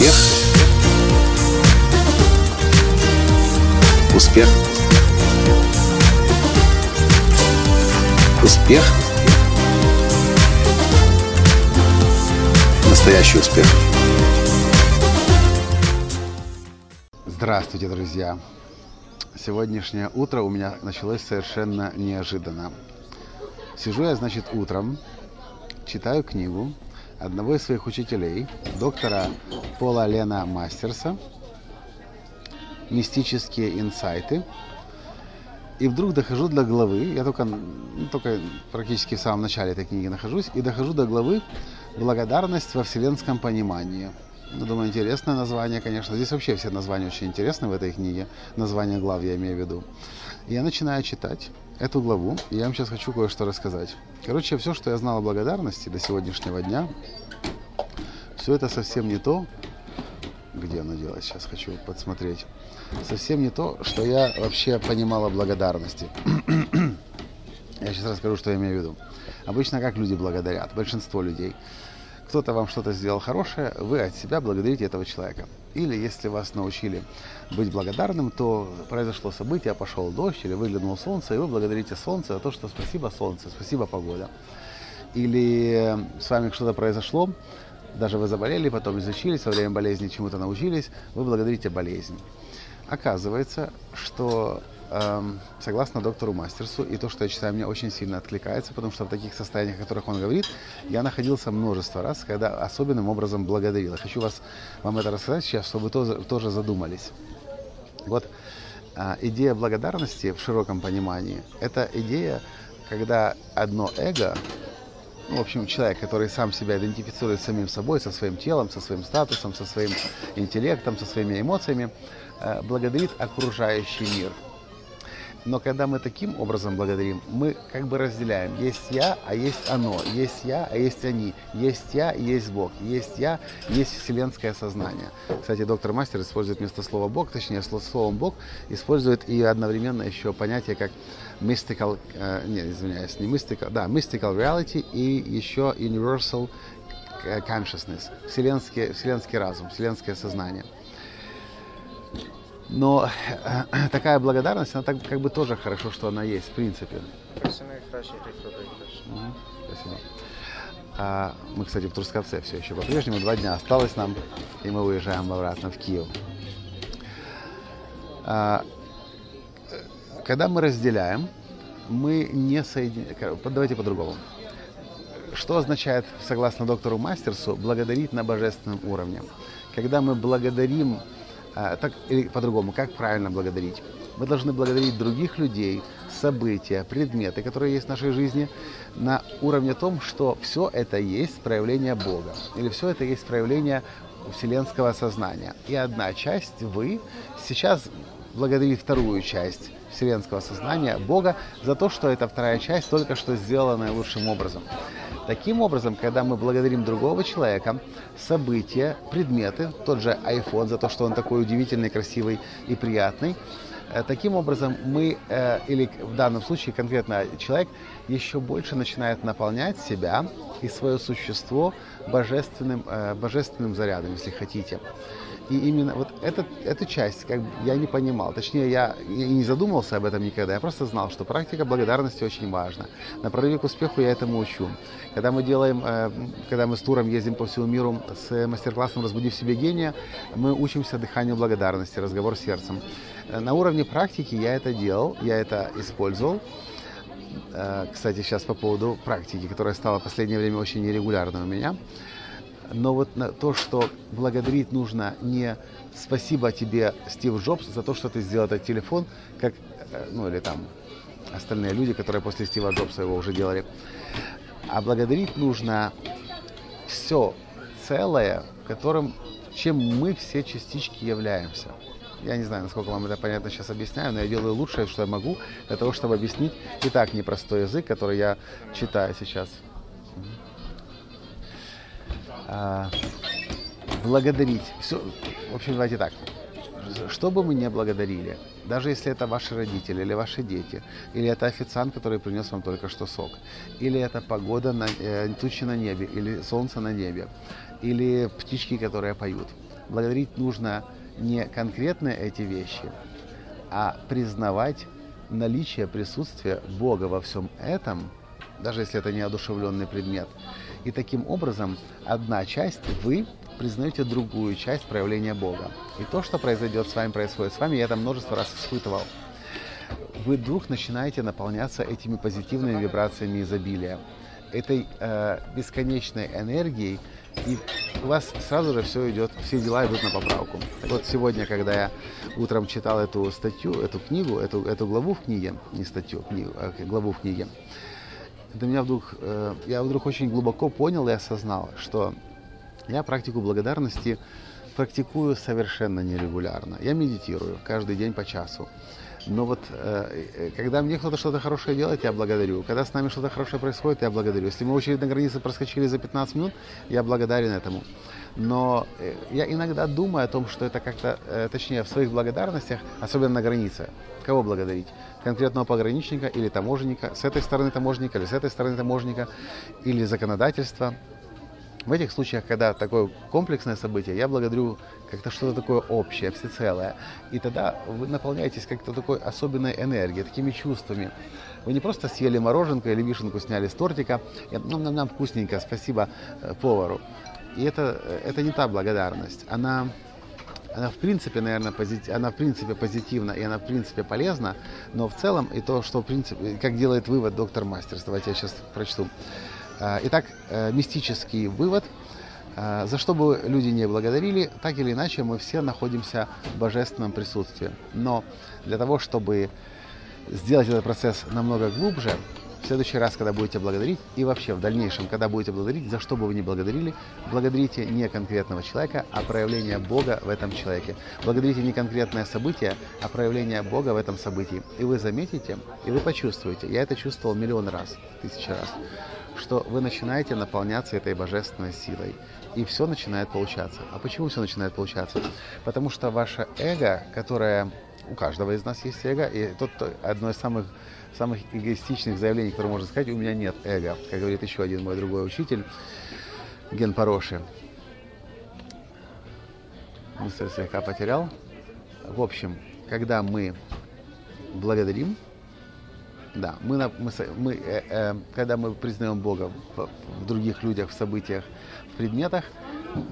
Успех. Успех. Успех. Настоящий успех. Здравствуйте, друзья! Сегодняшнее утро у меня началось совершенно неожиданно. Сижу я, значит, утром, читаю книгу одного из своих учителей, доктора Пола Лена Мастерса «Мистические инсайты». И вдруг дохожу до главы, я только, ну, только практически в самом начале этой книги нахожусь, и дохожу до главы «Благодарность во вселенском понимании». Ну, думаю, интересное название, конечно. Здесь вообще все названия очень интересны в этой книге. Название глав я имею в виду. Я начинаю читать эту главу, и я вам сейчас хочу кое-что рассказать. Короче, все, что я знал о благодарности до сегодняшнего дня, все это совсем не то, где оно делать, сейчас хочу подсмотреть, совсем не то, что я вообще понимал о благодарности. я сейчас расскажу, что я имею в виду. Обычно как люди благодарят, большинство людей – кто-то вам что-то сделал хорошее, вы от себя благодарите этого человека. Или если вас научили быть благодарным, то произошло событие, пошел дождь или выглянуло солнце, и вы благодарите солнце за то, что спасибо солнце, спасибо погода. Или с вами что-то произошло, даже вы заболели, потом изучились, во время болезни чему-то научились, вы благодарите болезнь. Оказывается, что согласно доктору Мастерсу, и то, что я читаю, мне очень сильно откликается, потому что в таких состояниях, о которых он говорит, я находился множество раз, когда особенным образом благодарил. Хочу вас, вам это рассказать сейчас, чтобы вы тоже, тоже задумались. Вот а, идея благодарности в широком понимании – это идея, когда одно эго, ну, в общем, человек, который сам себя идентифицирует с самим собой, со своим телом, со своим статусом, со своим интеллектом, со своими эмоциями, э, благодарит окружающий мир – но когда мы таким образом благодарим, мы как бы разделяем. Есть я, а есть оно. Есть я, а есть они. Есть я, есть Бог. Есть я, есть вселенское сознание. Кстати, доктор Мастер использует вместо слова Бог, точнее, словом Бог, использует и одновременно еще понятие как mystical, э, нет, извиняюсь, не mystical, да, mystical reality и еще universal consciousness, вселенский, вселенский разум, вселенское сознание. Но э, такая благодарность, она так, как бы тоже хорошо, что она есть, в принципе. Спасибо. А, мы, кстати, в Трускавце все еще по-прежнему. Два дня осталось нам, и мы уезжаем обратно в Киев. А, когда мы разделяем, мы не соединяем... Давайте по-другому. Что означает, согласно доктору Мастерсу, благодарить на божественном уровне? Когда мы благодарим так или по-другому, как правильно благодарить? Мы должны благодарить других людей, события, предметы, которые есть в нашей жизни, на уровне том, что все это есть проявление Бога, или все это есть проявление вселенского сознания. И одна часть, вы, сейчас благодарит вторую часть вселенского сознания, Бога, за то, что эта вторая часть только что сделала наилучшим образом. Таким образом, когда мы благодарим другого человека, события, предметы, тот же iPhone за то, что он такой удивительный, красивый и приятный, э, Таким образом, мы, э, или в данном случае конкретно человек, еще больше начинает наполнять себя и свое существо божественным, э, божественным зарядом, если хотите. И именно вот этот, эту часть как бы, я не понимал. Точнее, я и не задумывался об этом никогда. Я просто знал, что практика благодарности очень важна. На прорыве к успеху я этому учу. Когда мы делаем, э, когда мы с туром ездим по всему миру с мастер-классом «Разбуди в себе гения», мы учимся дыханию благодарности, разговор с сердцем. Э, на уровне практики я это делал, я это использовал. Э, кстати, сейчас по поводу практики, которая стала в последнее время очень нерегулярной у меня. Но вот на то, что благодарить нужно не спасибо тебе, Стив Джобс, за то, что ты сделал этот телефон, как, э, ну или там остальные люди, которые после Стива Джобса его уже делали. А благодарить нужно все целое, которым, чем мы все частички являемся. Я не знаю, насколько вам это понятно сейчас объясняю, но я делаю лучшее, что я могу, для того, чтобы объяснить и так непростой язык, который я читаю сейчас. А, благодарить. Все, в общем, давайте так. Что бы мы не благодарили, даже если это ваши родители или ваши дети, или это официант, который принес вам только что сок, или это погода, на, э, тучи на небе, или солнце на небе, или птички, которые поют. Благодарить нужно не конкретно эти вещи, а признавать наличие присутствия Бога во всем этом, даже если это не одушевленный предмет. И таким образом одна часть вы признаете другую часть проявления Бога. И то, что произойдет с вами, происходит с вами, я это множество раз испытывал. Вы вдруг начинаете наполняться этими позитивными вибрациями изобилия, этой э, бесконечной энергией, и у вас сразу же все идет, все дела идут на поправку. Так вот сегодня, когда я утром читал эту статью, эту книгу, эту, эту главу в книге, не статью, книгу, а главу в книге, до меня вдруг, э, я вдруг очень глубоко понял и осознал, что я практику благодарности практикую совершенно нерегулярно. Я медитирую каждый день по часу. Но вот э, э, когда мне кто-то что-то хорошее делает, я благодарю. Когда с нами что-то хорошее происходит, я благодарю. Если мы очередь на границе проскочили за 15 минут, я благодарен этому. Но э, я иногда думаю о том, что это как-то, э, точнее, в своих благодарностях, особенно на границе, кого благодарить? Конкретного пограничника или таможенника, с этой стороны таможенника или с этой стороны таможенника, или законодательства, в этих случаях, когда такое комплексное событие, я благодарю как-то что-то такое общее, всецелое. И тогда вы наполняетесь как-то такой особенной энергией, такими чувствами. Вы не просто съели мороженку или вишенку сняли с тортика, ну, нам, нам вкусненько, спасибо э, повару. И это, э, это не та благодарность. Она, она в принципе, наверное, позитив, она в принципе позитивна и она в принципе полезна, но в целом и то, что в принципе, как делает вывод доктор Мастерс, давайте я сейчас прочту. А, итак, э, мистический вывод. А, за что бы люди не благодарили, так или иначе мы все находимся в божественном присутствии. Но для того, чтобы сделать этот процесс намного глубже, в следующий раз, когда будете благодарить, и вообще в дальнейшем, когда будете благодарить, за что бы вы ни благодарили, благодарите не конкретного человека, а проявление Бога в этом человеке. Благодарите не конкретное событие, а проявление Бога в этом событии. И вы заметите, и вы почувствуете, я это чувствовал миллион раз, тысячи раз, что вы начинаете наполняться этой божественной силой. И все начинает получаться. А почему все начинает получаться? Потому что ваше эго, которое у каждого из нас есть эго, и тут одно из самых, самых эгоистичных заявлений, которое можно сказать, у меня нет эго, как говорит еще один мой другой учитель, Ген Пороши. Мысль слегка потерял. В общем, когда мы благодарим, да, мы, мы, мы э, э, когда мы признаем Бога в, в других людях, в событиях, в предметах,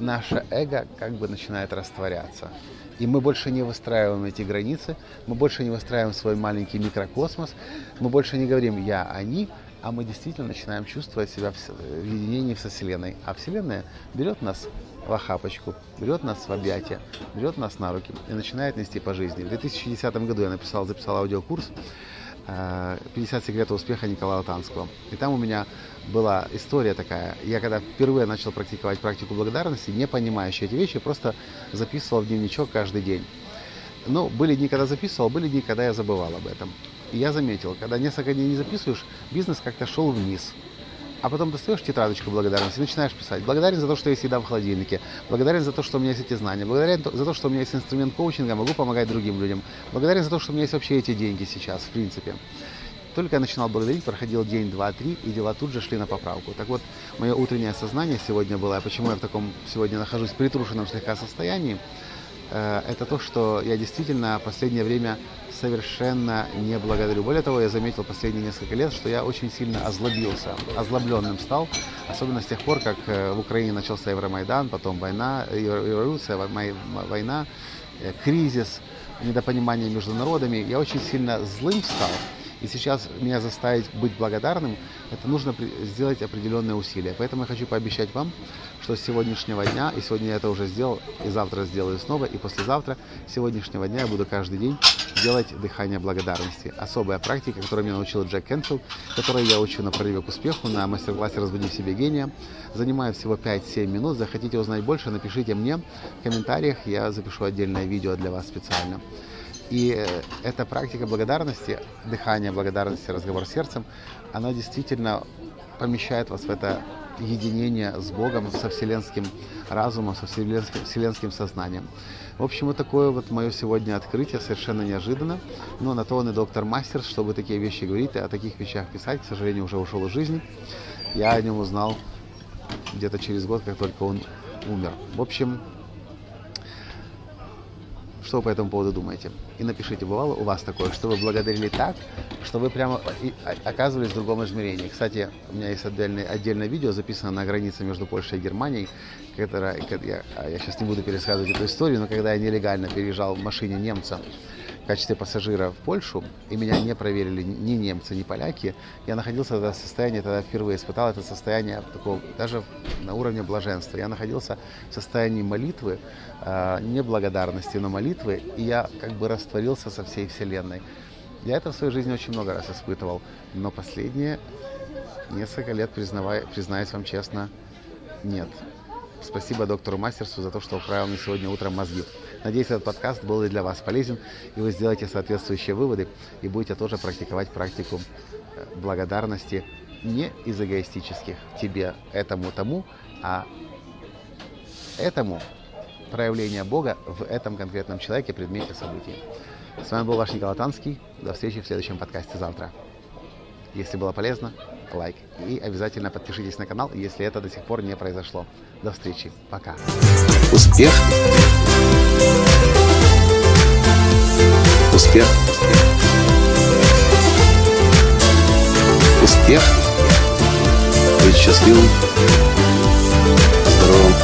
наше эго как бы начинает растворяться. И мы больше не выстраиваем эти границы, мы больше не выстраиваем свой маленький микрокосмос, мы больше не говорим «я», «они», а мы действительно начинаем чувствовать себя в единении со Вселенной. А Вселенная берет нас в охапочку, берет нас в объятия, берет нас на руки и начинает нести по жизни. В 2010 году я написал, записал аудиокурс 50 э, секретов успеха Николая Танского. И там у меня была история такая. Я когда впервые начал практиковать практику благодарности, не понимающий эти вещи, просто записывал в дневничок каждый день. Ну, были дни, когда записывал, были дни, когда я забывал об этом. И я заметил, когда несколько дней не записываешь, бизнес как-то шел вниз а потом достаешь тетрадочку благодарности и начинаешь писать. Благодарен за то, что есть еда в холодильнике. Благодарен за то, что у меня есть эти знания. Благодарен за то, что у меня есть инструмент коучинга, могу помогать другим людям. Благодарен за то, что у меня есть вообще эти деньги сейчас, в принципе. Только я начинал благодарить, проходил день, два, три, и дела тут же шли на поправку. Так вот, мое утреннее сознание сегодня было, почему я в таком сегодня нахожусь притрушенном слегка состоянии, это то, что я действительно в последнее время совершенно не благодарю. Более того, я заметил последние несколько лет, что я очень сильно озлобился, озлобленным стал, особенно с тех пор, как э, в Украине начался Евромайдан, потом война, революция, война, э, кризис, недопонимание между народами. Я очень сильно злым стал, и сейчас меня заставить быть благодарным, это нужно сделать определенные усилия. Поэтому я хочу пообещать вам, что с сегодняшнего дня, и сегодня я это уже сделал, и завтра сделаю снова, и послезавтра, с сегодняшнего дня я буду каждый день делать дыхание благодарности. Особая практика, которую меня научил Джек Кенфилд, которую я учу на прорыве к успеху на мастер-классе «Разбуди в себе гения». Занимает всего 5-7 минут. Захотите узнать больше, напишите мне в комментариях, я запишу отдельное видео для вас специально. И э, эта практика благодарности, дыхание благодарности, разговор с сердцем, она действительно помещает вас в это единение с Богом, со вселенским разумом, со вселенским, вселенским сознанием. В общем, вот такое вот мое сегодня открытие, совершенно неожиданно. Но на то он и доктор мастер, чтобы такие вещи говорить и о таких вещах писать. К сожалению, уже ушел из жизни. Я о нем узнал где-то через год, как только он умер. В общем, Что вы по этому поводу думаете? И напишите, бывало у вас такое, что вы благодарили так, что вы прямо оказывались в другом измерении. Кстати, у меня есть отдельное, отдельное видео, записано на границе между Польшей и Германией, которое, я, я сейчас не буду пересказывать эту историю, но когда я нелегально переезжал в машине немца в качестве пассажира в Польшу, и меня не проверили ни немцы, ни поляки, я находился в состоянии, тогда впервые испытал это состояние такого, даже на уровне блаженства. Я находился в состоянии молитвы, э, не благодарности, но молитвы, и я как бы растворился со всей Вселенной. Я это в своей жизни очень много раз испытывал, но последние несколько лет, признавая, признаюсь вам честно, нет. Спасибо доктору Мастерсу за то, что управил мне сегодня утром мозги. Надеюсь, этот подкаст был и для вас полезен, и вы сделаете соответствующие выводы и будете тоже практиковать практику э, благодарности не из эгоистических тебе, этому, тому, а этому проявление Бога в этом конкретном человеке, предмете событий. С вами был ваш Николай Танский. До встречи в следующем подкасте завтра. Если было полезно, лайк. И обязательно подпишитесь на канал, если это до сих пор не произошло. До встречи. Пока. Успех. Успех. Успех. Быть счастливым, здоровым